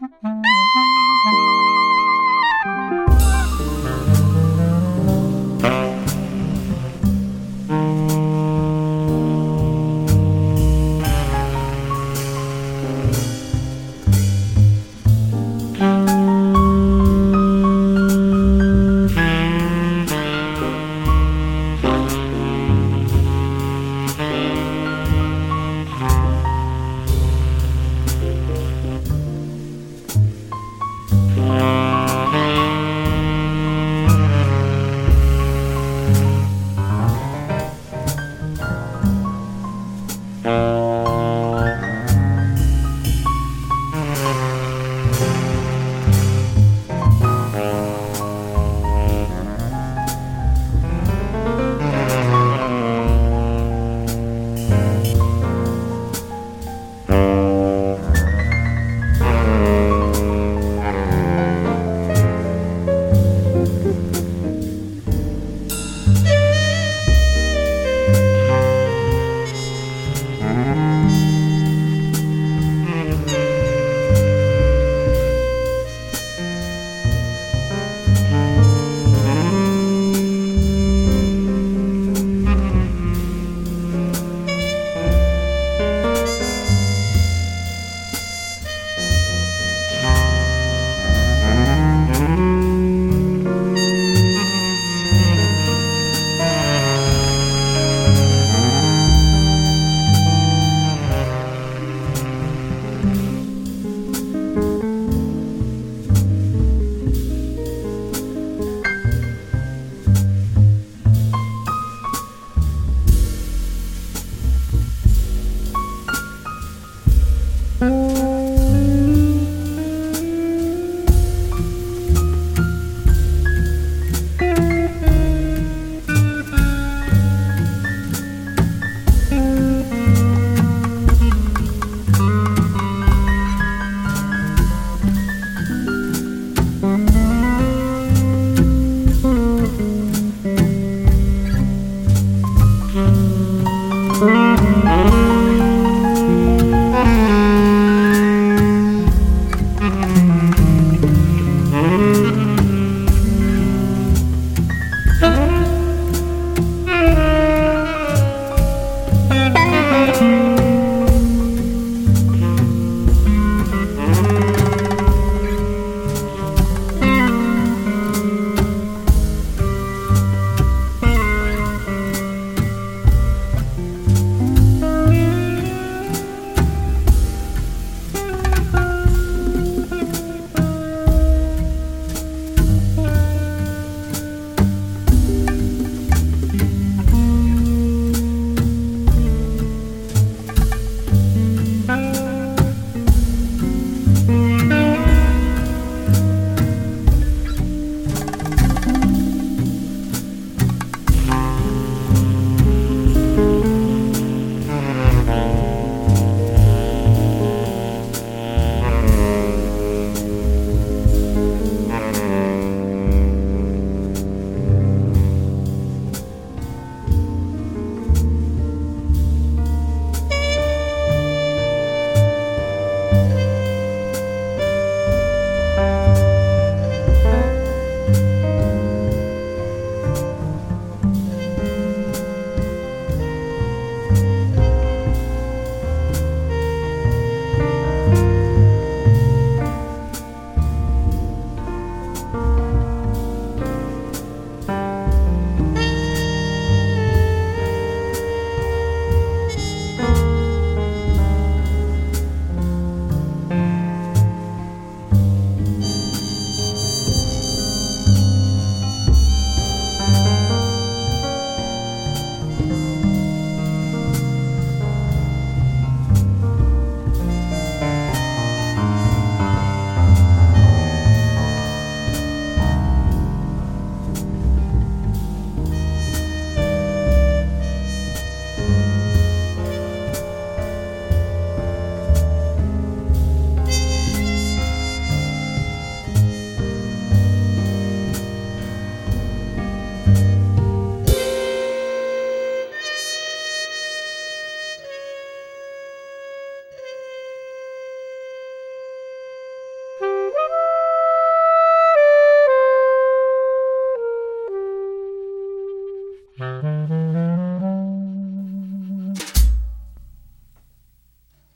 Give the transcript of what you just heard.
Mm-hmm.